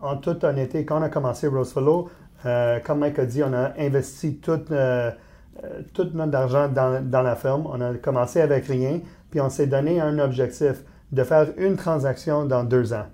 en toute honnêteté, quand on a commencé Rosefellow, comme Mike a dit, on a investi tout, tout notre argent dans, dans, la firme. On a commencé avec rien, puis on s'est donné un objectif de faire une transaction dans deux ans.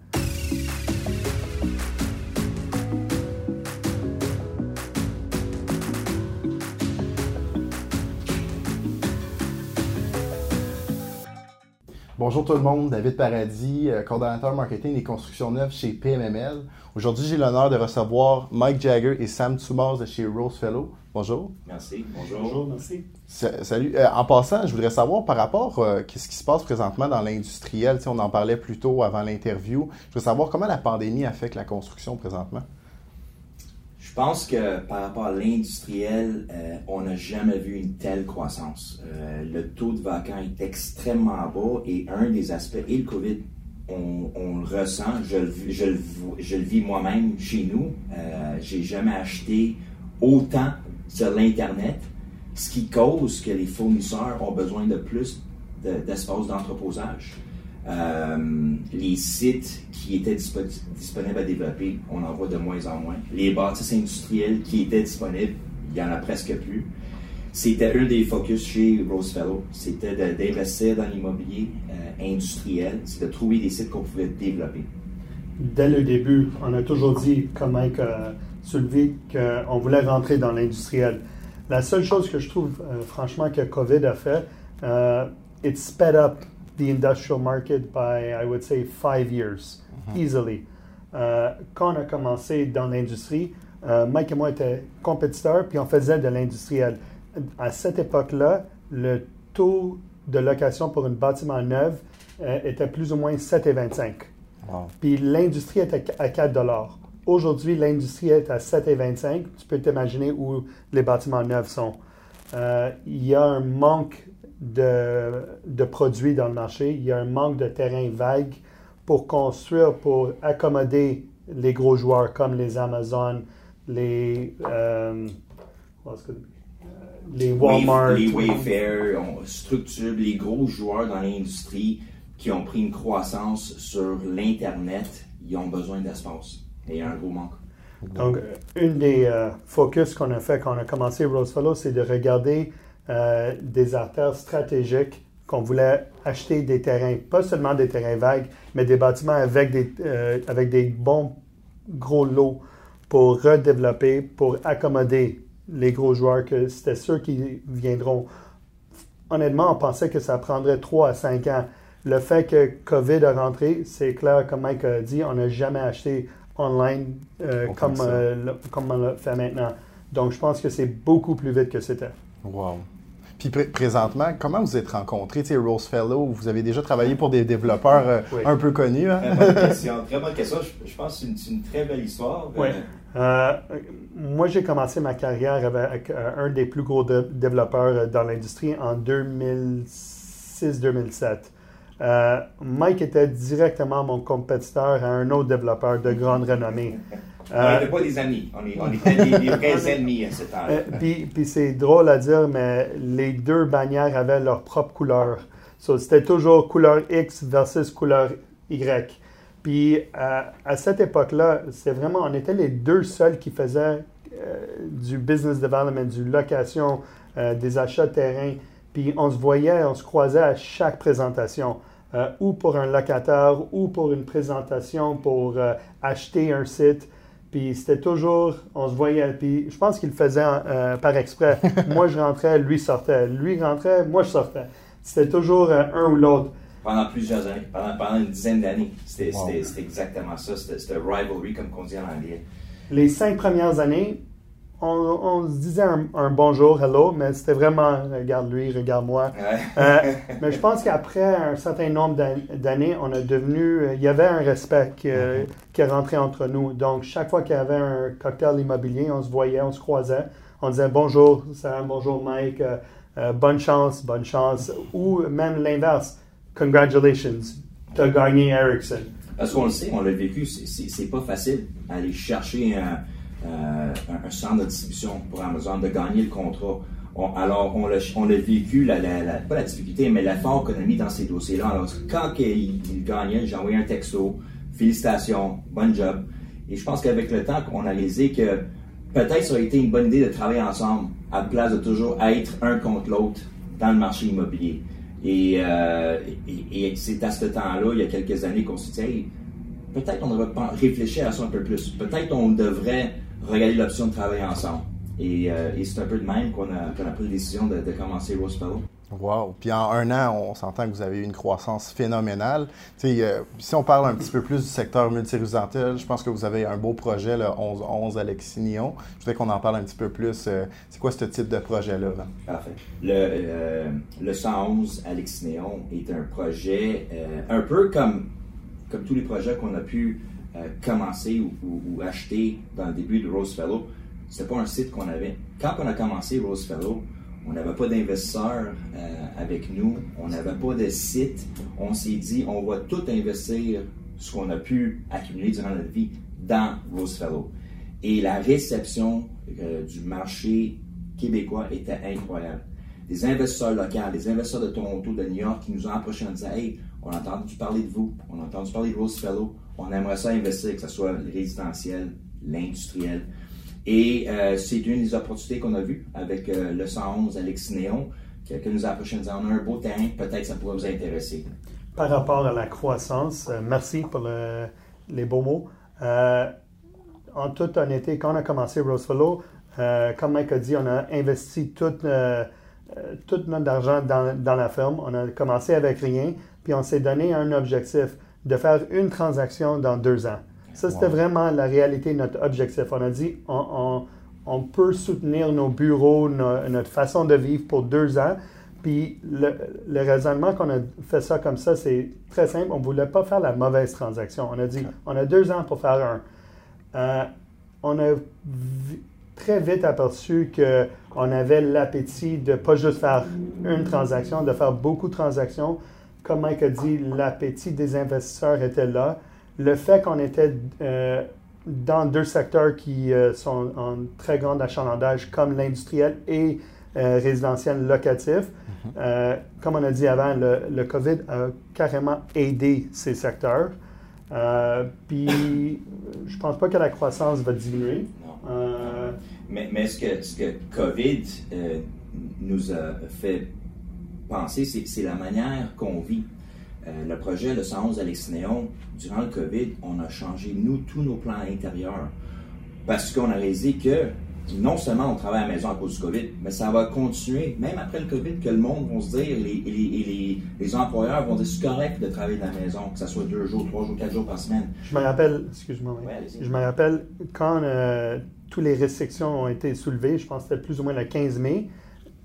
Bonjour tout le monde, David Paradis, euh, coordonnateur marketing et construction neuve chez PMML. Aujourd'hui, j'ai l'honneur de recevoir Mike Jagger et Sam Tsumars de chez Rosefellow. Bonjour. Merci. Bonjour. Bonjour, merci. Salut. Euh, en passant, je voudrais savoir par rapport à euh, ce qui se passe présentement dans l'industriel. on en parlait plus tôt avant l'interview. Je veux savoir comment la pandémie affecte la construction présentement. Je pense que par rapport à l'industriel, euh, on n'a jamais vu une telle croissance. Euh, le taux de vacants est extrêmement bas et un des aspects, et le COVID, on, le ressent, je le, je le, vis moi-même chez nous. Euh, J'ai jamais acheté autant sur l'Internet, ce qui cause que les fournisseurs ont besoin de plus d'espace d'entreposage. Euh, les sites qui étaient disponibles à développer, on en voit de moins en moins. Les bâtisses industrielles qui étaient disponibles, il n'y en a presque plus. C'était un des focus chez Rosefellow, c'était d'investir dans l'immobilier euh, industriel, c'est de trouver des sites qu'on pouvait développer. Dès le début, on a toujours dit, comme Mike a soulevé, qu'on voulait rentrer dans l'industriel. La seule chose que je trouve, euh, franchement, que COVID a fait, it sped up the industrial market by, I would say, five years, mm-hmm. easily. Euh, quand on a commencé dans l'industrie, euh, Mike et moi étaient compétiteurs, puis on faisait de l'industriel. À cette époque-là, le taux de location pour un bâtiment neuf euh, était plus ou moins 7,25. Wow. Puis l'industrie était à 4 dollars. Aujourd'hui, l'industrie est à 7,25. Tu peux t'imaginer où les bâtiments neufs sont. Il y a un manque de, produits dans le marché. Il y a un manque de terrain vague pour construire, pour accommoder les gros joueurs comme les Amazon, les, euh, les Walmart. Les Wayfair, on structure les gros joueurs dans l'industrie qui ont pris une croissance sur l'Internet, ils ont besoin d'espace. Et il y a un gros manque. Donc, une des euh, focus qu'on a fait quand on a commencé Rosefellow, c'est de regarder euh, des artères stratégiques qu'on voulait acheter des terrains, pas seulement des terrains vagues, mais des bâtiments avec des, euh, avec des bons gros lots pour redévelopper, pour accommoder les gros joueurs, que c'était ceux qui viendront. Honnêtement, on pensait que ça prendrait 3 à 5 ans. Le fait que COVID a rentré, c'est clair, comme Mike a dit, on n'a jamais acheté online euh, comme, comme on le fait maintenant. Donc, je pense que c'est beaucoup plus vite que c'était. Wow. Puis présentement, comment vous êtes rencontrés? Tu sais, Rosefellow, vous avez déjà travaillé pour des développeurs euh, un peu connus. Hein? Très bonne question. Très bonne question. Je, pense que c'est une, très belle histoire. Oui. Euh, moi, j'ai commencé ma carrière avec euh, un des plus gros développeurs dans l'industrie en 2006-2007. Mike était directement mon compétiteur à un autre développeur de grande renommée. On n'était pas des amis, on, était des, vrais ennemis à ce temps euh, puis, puis c'est drôle à dire, mais les deux bannières avaient leur propre couleur. c'était toujours couleur X versus couleur Y. Puis à cette époque-là, c'est vraiment, on était les deux seuls qui faisaient euh, du business development, du location, euh, des achats de terrain. Puis on se voyait, on se croisait à chaque présentation. ou pour un locataire, ou pour une présentation pour acheter un site. Puis c'était toujours, on se voyait, puis je pense qu'il le faisait euh, par exprès. moi, je rentrais, lui sortait. Lui rentrait, moi, je sortais. C'était toujours euh, un ou l'autre. Pendant plusieurs années, pendant, une dizaine d'années. C'était exactement ça. C'était rivalry, comme on dit en anglais. Les cinq premières années, on, se disait un, bonjour, hello, mais c'était vraiment regarde lui, regarde moi. Euh, mais je pense qu'après un certain nombre d'années, on a devenu, il y avait un respect qui, mm-hmm. qui est rentré entre nous. Donc chaque fois qu'il y avait un cocktail immobilier, on se voyait, on se croisait, on disait bonjour Sam, bonjour Mike, euh, euh, bonne chance, bonne chance, ou même l'inverse, congratulations, tu as gagné Ericsson. Parce qu'on le sait, on l'a vécu, c'est pas facile d'aller chercher un euh, un, centre de distribution pour Amazon, de gagner le contrat. alors, on l'a, on vécu, pas la difficulté, mais l'effort qu'on a mis dans ces dossiers-là. Alors, quand il, gagnait, j'ai envoyé un texto, félicitations, bon job. Et je pense qu'avec le temps, on a réalisé que peut-être ça aurait été une bonne idée de travailler ensemble, à la place de toujours être un contre l'autre dans le marché immobilier. Et, euh, c'est à ce temps-là, il y a quelques années, qu'on s'est dit, peut-être on devrait réfléchir à ça un peu plus. Peut-être on devrait regarder l'option de travailler ensemble. Et, euh, et c'est un peu de même qu'on a, a, pris la décision de, de commencer Rose Fellow. Wow. Puis en un an, on s'entend que vous avez eu une croissance phénoménale. Euh, si on parle un petit peu plus du secteur multirésidentiel, je pense que vous avez un beau projet, le 11-11 Alexignon. Je voudrais qu'on en parle un petit peu plus. Euh, c'est quoi ce type de projet-là? Parfait. Le, euh, le 111 Alexignon est un projet un peu comme, comme tous les projets qu'on a pu commencer ou, ou, acheter dans le début de Rosefellow. C'était pas un site qu'on avait. Quand on a commencé Rosefellow, on n'avait pas d'investisseurs euh, avec nous, on n'avait pas de site. On s'est dit, on va tout investir ce qu'on a pu accumuler durant notre vie dans Rosefellow. Et la réception euh, du marché québécois était incroyable. Des investisseurs locaux, des investisseurs de Toronto, de New York qui nous ont approchés en disant Hey, on a entendu parler de vous, on a entendu parler de Rosefellow, on aimerait ça investir, que ce soit le résidentiel, l'industriel. Et euh, c'est une des opportunités qu'on a vues avec euh, le 111 Alex Néon, qui, nous a on a un beau terrain, peut-être ça pourrait vous intéresser. Par rapport à la croissance, euh, merci pour les beaux mots. en toute honnêteté, quand on a commencé Rosefellow, comme Mike a dit, on a investi tout, tout notre argent dans, dans, la ferme. On a commencé avec rien, puis on s'est donné un objectif de faire une transaction dans deux ans. Ça, c'était vraiment la réalité, notre objectif. On a dit, on, on, peut soutenir nos bureaux, notre façon de vivre pour deux ans. Puis le, le raisonnement qu'on a fait ça comme ça, c'est très simple. On ne voulait pas faire la mauvaise transaction. On a dit, on a deux ans pour faire un. Euh, on a très vite aperçu qu'on avait l'appétit de pas juste faire une transaction, de faire beaucoup de transactions. Comme Mike a dit, l'appétit des investisseurs était là le fait qu'on était euh, dans deux secteurs qui euh, sont en très grand achalandage, comme l'industriel et euh, résidentiel locatif, mhm. comme on a dit avant, le, COVID a carrément aidé ces secteurs. puis, je pense pas que la croissance va diminuer. mais, mais ce, que, ce que COVID nous a fait penser, c'est la manière qu'on vit. Euh, le projet le 111 Alex Néon, durant le COVID, on a changé, nous, tous nos plans intérieurs. Parce qu'on a réalisé que non seulement on travaille à la maison à cause du COVID, mais ça va continuer, même après le COVID, que le monde va se dire, les, les, les, employeurs vont dire c'est correct de travailler de la maison, que ce soit deux jours, trois jours, quatre jours par semaine. Je me rappelle, excuse-moi, je me rappelle quand euh, toutes les restrictions ont été soulevées, je pense que c'était plus ou moins le 15 mai,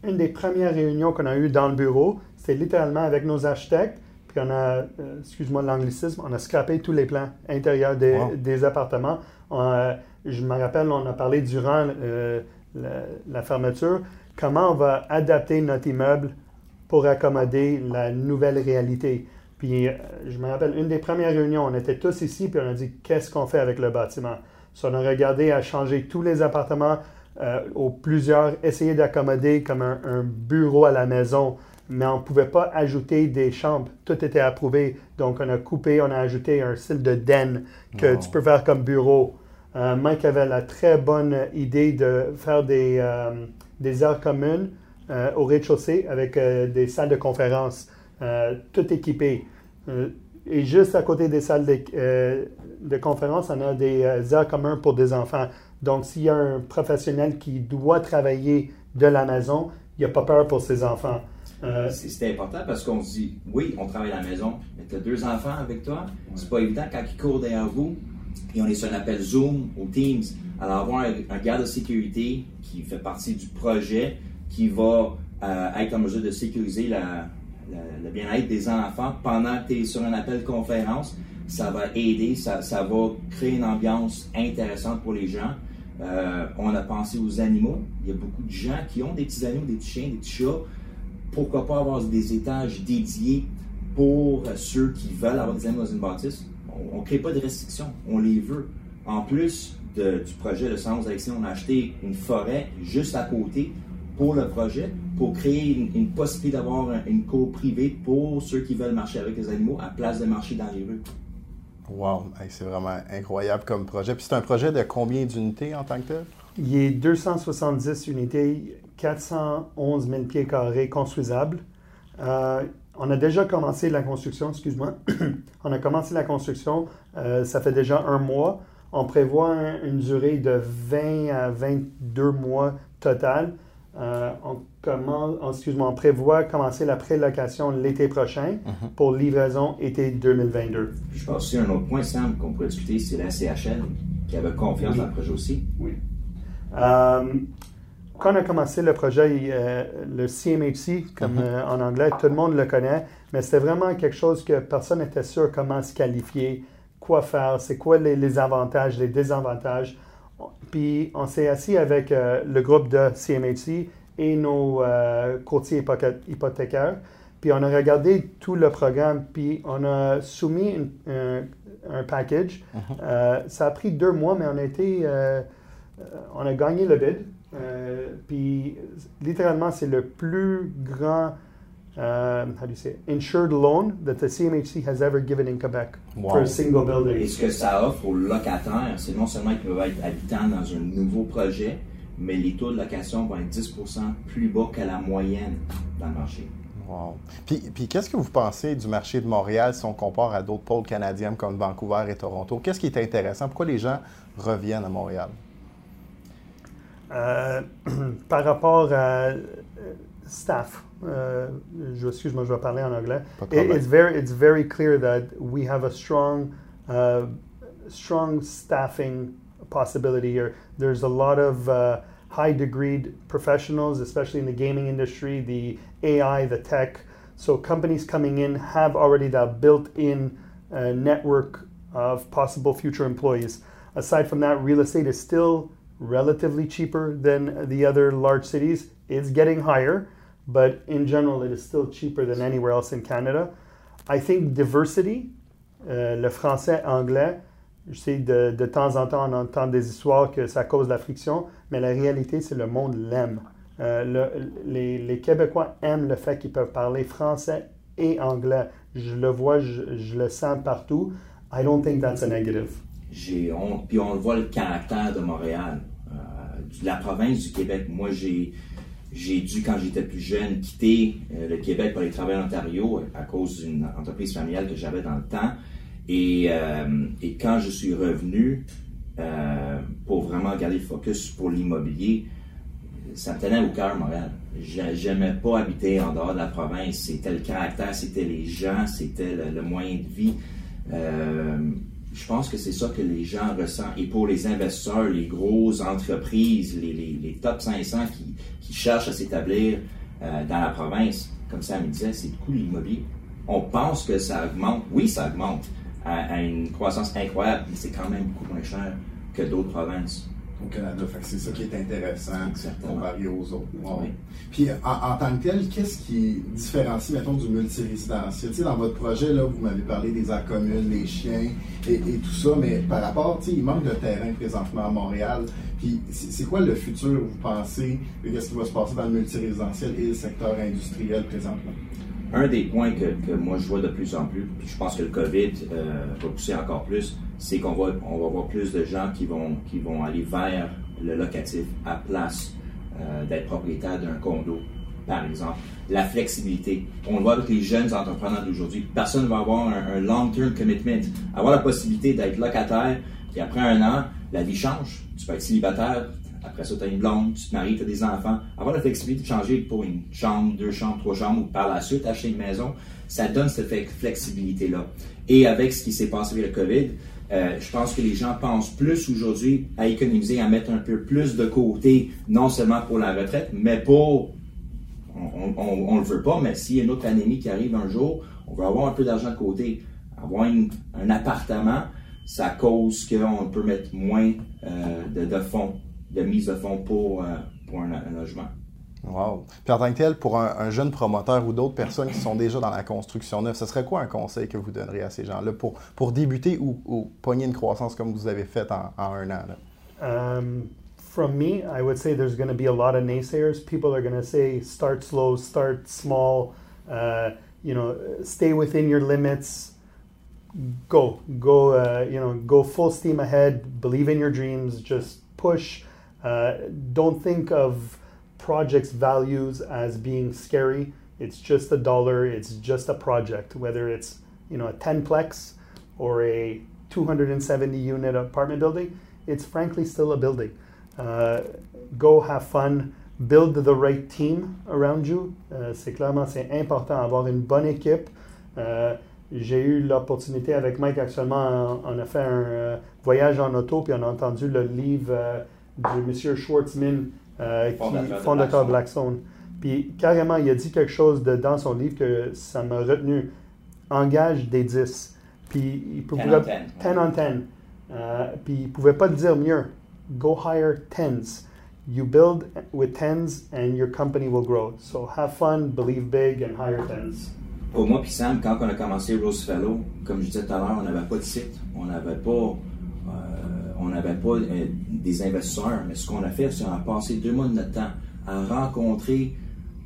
une des premières réunions qu'on a eues dans le bureau, c'était littéralement avec nos architectes, puis on a, euh, excuse-moi l'anglicisme, on a scrapé tous les plans intérieurs des, appartements. je me rappelle, on a parlé durant euh, la, fermeture, comment on va adapter notre immeuble pour accommoder la nouvelle réalité. Puis euh, je me rappelle, une des premières réunions, on était tous ici, puis on a dit, qu'est-ce qu'on fait avec le bâtiment? So, on a regardé à changer tous les appartements, au plusieurs, essayer d'accommoder comme un bureau à la maison mais on ne pouvait pas ajouter des chambres. Tout était approuvé. Donc, on a coupé, on a ajouté un style de den que tu peux faire comme bureau. Euh, Mike avait la très bonne idée de faire des, euh, des aires communes euh, au rez-de-chaussée avec des salles de conférence, tout équipées. et juste à côté des salles de, de conférence, on a des aires communes pour des enfants. Donc, s'il y a un professionnel qui doit travailler de la maison, il n'y a pas peur pour ses enfants. Euh, c'était important parce qu'on se dit, oui, on travaille à la maison, mais tu as deux enfants avec toi. C'est pas évident quand ils courent derrière vous. Et on est sur un appel Zoom ou Teams. Alors, avoir un, garde de sécurité qui fait partie du projet, qui va euh, être en mesure de sécuriser le bien-être des enfants pendant que tu es sur un appel conférence, ça va aider, ça, va créer une ambiance intéressante pour les gens. Euh, on a pensé aux animaux. Il y a beaucoup de gens qui ont des petits animaux, des petits chiens, des petits chats pourquoi pas avoir des étages dédiés pour ceux qui veulent avoir des animaux dans une bâtisse? On ne crée pas de restrictions, on les veut. En plus du projet de Sens Action, on a acheté une forêt juste à côté pour le projet, pour créer une, possibilité d'avoir une cour privée pour ceux qui veulent marcher avec les animaux à place de marcher dans les rues. Wow, c'est vraiment incroyable comme projet. Puis c'est un projet de combien d'unités en tant que tel? Il est 270 unités, 411 000 pieds carrés construisables. Euh, on a déjà commencé la construction, excuse-moi. on a commencé la construction, euh, ça fait déjà un mois. On prévoit une durée de 20 à 22 mois total. Euh, on, commence, excuse-moi, on prévoit commencer la prélocation l'été prochain mhm. pour livraison été 2022. Je pense aussi un autre point, Sam, qu'on pourrait discuter, c'est la CHL qui avait confiance dans le projet aussi. Oui. Euh, quand on a commencé le projet, euh, le CMHC, comme mhm. euh, en anglais, tout le monde le connaît, mais c'était vraiment quelque chose que personne n'était sûr comment se qualifier, quoi faire, c'est quoi les, avantages, les désavantages. Puis on s'est assis avec euh, le groupe de CMHC et nos courtiers hypothécaires. Puis on a regardé tout le programme, puis on a soumis un, package. Mhm. ça a pris deux mois, mais on a été, on a gagné le bid. Euh, puis, littéralement, c'est le plus grand, euh, how do you say, insured loan that the CMHC has ever given in Quebec for a single building. Et ce que ça offre aux locataires, c'est non seulement qu'ils peuvent être habitants dans un nouveau projet, mais les taux de location vont être 10 plus bas que la moyenne dans le marché. Wow. Puis, puis qu'est-ce que vous pensez du marché de Montréal si on compare à d'autres pôles canadiens comme Vancouver et Toronto? Qu'est-ce qui est intéressant? Pourquoi les gens reviennent à Montréal? Euh, par rapport à euh, staff, uh, je, excuse-moi, je vais parler en anglais. It, it's very, it's very clear that we have a strong, uh, strong staffing possibility here. There's a lot of uh, high degreed professionals, especially in the gaming industry, the AI, the tech. So companies coming in have already that built-in uh, network of possible future employees. Aside from that, real estate is still relatively cheaper than the other large cities. It's getting higher, but in general, it is still cheaper than anywhere else in Canada. I think diversity, euh, le français, anglais, je sais de, de, temps en temps on entend des histoires que ça cause la friction, mais la réalité, c'est le monde l'aime. Euh, le, les, les, Québécois aiment le fait qu'ils peuvent parler français et anglais. Je le vois, je, le sens partout. I don't think that's a negative. J'ai honte. Puis on voit le caractère de Montréal de la province du Québec. Moi, j'ai j'ai dû, quand j'étais plus jeune, quitter euh, le Québec pour aller travailler en Ontario à cause d'une entreprise familiale que j'avais dans le temps. Et, euh, quand je suis revenu euh, pour vraiment garder le focus pour l'immobilier, ça me tenait au cœur, Montréal. J'aimais pas habiter en dehors de la province. C'était le caractère, c'était les gens, c'était le, le, moyen de vie je pense que c'est ça que les gens ressentent. Et pour les investisseurs, les grosses entreprises, les, les, top 500 qui, qui cherchent à s'établir euh, dans la province, comme ça me disait, c'est le coût l'immobilier. On pense que ça augmente. Oui, ça augmente à, à une croissance incroyable, mais c'est quand même beaucoup moins cher que d'autres provinces au Canada. c'est ça qui est intéressant comparé aux autres. Puis en, tant que tel, qu'est-ce qui différencie, mettons, du multirésidentiel? Dans votre projet, là, vous m'avez parlé des aires communes, les chiens et, tout ça, mais par rapport, il manque de terrain présentement à Montréal. Puis c'est quoi le futur, vous pensez, qu'est-ce qui va se passer dans le multirésidentiel et le secteur industriel présentement? Un des points que, moi je vois de plus en plus, puis je pense que le COVID euh, va pousser encore plus, c'est qu'on va, on voir plus de gens qui vont, aller vers le locatif à place euh, d'être propriétaire d'un condo, par exemple. La flexibilité. On le voit avec les jeunes entrepreneurs d'aujourd'hui. Personne ne va avoir un, long-term commitment. Avoir la possibilité d'être locataire, puis après un an, la vie change. Tu peux être célibataire, après ça, tu as une blonde, tu te maries, tu as des enfants. Avoir la flexibilité de changer pour une chambre, deux chambres, trois chambres, ou par la suite acheter une maison, ça donne cette flexibilité-là. Et avec ce qui s'est passé avec le COVID, euh, je pense que les gens pensent plus aujourd'hui à économiser, à mettre un peu plus de côté, non seulement pour la retraite, mais pour, on ne le veut pas, mais s'il y a une autre pandémie qui arrive un jour, on veut avoir un peu d'argent de côté. Avoir un appartement, ça cause qu'on peut mettre moins euh, de, de fonds de mise de fonds pour, euh, pour un, logement. Wow. Puis en tant que tel, pour un, jeune promoteur ou d'autres personnes qui sont déjà dans la construction neuve, ce serait quoi un conseil que vous donneriez à ces gens-là pour, pour débuter ou, ou pogner une croissance comme vous avez fait en, en un an? Là? Um, from me, I would say there's going to be a lot of naysayers. People are going to say start slow, start small, uh, you know, stay within your limits. go, go, uh, you know, go full steam ahead. Believe in your dreams. Just push. Uh, don't think of projects values as being scary. It's just a dollar. It's just a project. Whether it's you know a tenplex or a 270 unit apartment building, it's frankly still a building. Uh, go have fun. Build the right team around you. Uh, c'est clairement c'est important avoir une bonne équipe. Euh, j'ai eu l'opportunité avec Mike actuellement, on, a fait un euh, voyage en auto, puis on a entendu le livre euh, du monsieur Schwartzman, euh, qui, fondateur de Blackstone. Puis carrément, il a dit quelque chose de, dans son livre que ça m'a retenu. Engage des 10. Puis il pouvait. 10 on 10. puis il pouvait pas le dire mieux. Go hire tens. You build with tens and your company will grow. So have fun, believe big, and hire tens. Pour moi, puis Sam, quand on a commencé Rosefellow, comme je disais tout à l'heure, on n'avait pas de site, on n'avait pas, euh, on n'avait pas euh, des investisseurs. Mais ce qu'on a fait, c'est qu'on a passé deux mois de notre temps à rencontrer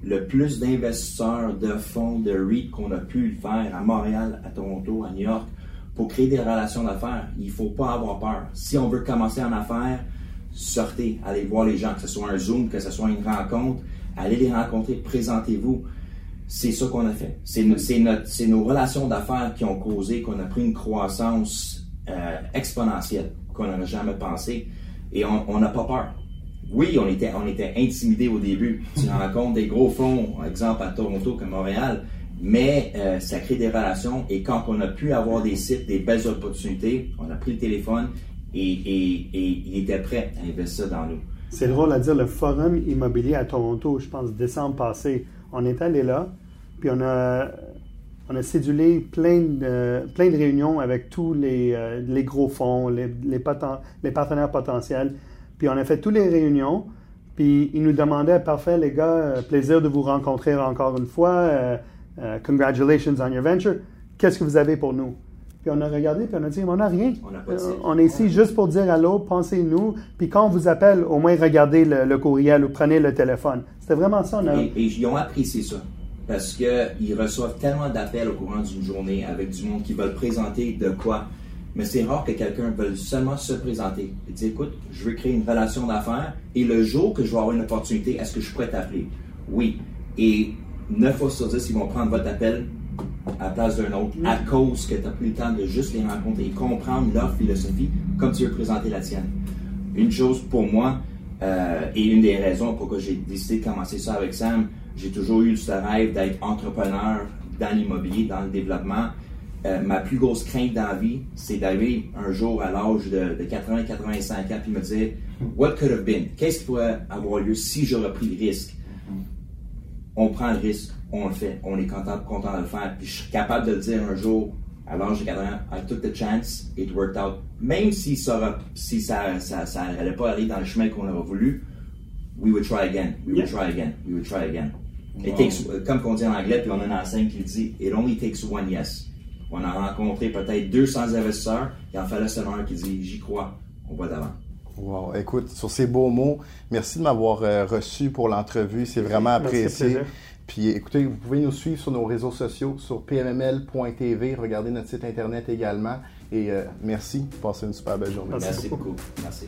le plus d'investisseurs, de fonds, de REIT qu'on a pu le faire à Montréal, à Toronto, à New York, pour créer des relations d'affaires. Il ne faut pas avoir peur. Si on veut commencer en affaires, sortez, allez voir les gens, que ce soit un Zoom, que ce soit une rencontre, allez les rencontrer, présentez-vous. C'est ça qu'on a fait. C'est nos relations d'affaires qui ont causé qu'on a pris une croissance euh, exponentielle qu'on n'aurait jamais pensé. Et on n'a pas peur. Oui, on était, on était intimidés au début. Tu rencontres des gros fonds, exemple à Toronto comme Montréal, mais euh, ça crée des relations. Et quand on a pu avoir des sites, des belles opportunités, on a pris le téléphone et, et, et il était prêt à investir dans nous. C'est drôle à dire, le forum immobilier à Toronto, je pense décembre passé, on est allé là, puis on a, on a cédulé plein de, plein de réunions avec tous les, euh, les gros fonds, les, les, les, partenaires potentiels. Puis on a fait toutes les réunions. Puis ils nous demandaient, parfait les gars, euh, plaisir de vous rencontrer encore une fois. Euh, congratulations on your venture. Qu'est-ce que vous avez pour nous? Puis on a regardé, puis on a dit, on n'a rien. On, est ici juste pour dire allô, pensez-nous. Puis quand on vous appelle, au moins regardez le, courriel ou prenez le téléphone. C'était vraiment ça. On a... et, et, ils ont apprécié ça parce qu'ils reçoivent tellement d'appels au courant d'une journée avec du monde qui veulent présenter de quoi. Mais c'est rare que quelqu'un veuille seulement se présenter et dire écoute, je veux créer une relation d'affaires et le jour que je vais avoir une opportunité, est-ce que je pourrais t'appeler? Oui. Et neuf fois sur dix, ils vont prendre votre appel à la place d'un autre à cause que tu as pris le temps de juste les rencontrer et comprendre leur philosophie comme tu veux présenter la tienne. Une chose pour moi, euh, et une des raisons pourquoi j'ai décidé de commencer ça avec Sam, j'ai toujours eu ce rêve d'être entrepreneur dans l'immobilier, dans le développement. Euh, ma plus grosse crainte dans la vie, c'est d'arriver un jour à l'âge de, 80-85 ans et me dire What could have been? Qu'est-ce qui pourrait avoir lieu si j'aurais pris le risque? On prend le risque, on le fait, on est content, content de le faire. Puis je suis capable de le dire un jour à l'âge de 80 ans I took the chance, it worked out. Même si ça si ça, ça, ça pas aller dans le chemin qu'on aurait voulu, we would try again, we would try again, we would try again. It takes, comme on dit en anglais, puis on a une enseigne qui dit It only takes one yes. On a rencontré peut-être 200 investisseurs, il en fallait seulement un qui dit J'y crois, on va d'avant. Wow. Écoute, sur ces beaux mots, merci de m'avoir euh, reçu pour l'entrevue. C'est vraiment apprécié. Puis écoutez, vous pouvez nous suivre sur nos réseaux sociaux, sur pmml.tv. Regardez notre site internet également. Et euh, merci. Passez une super belle journée. Merci, merci beaucoup. Merci.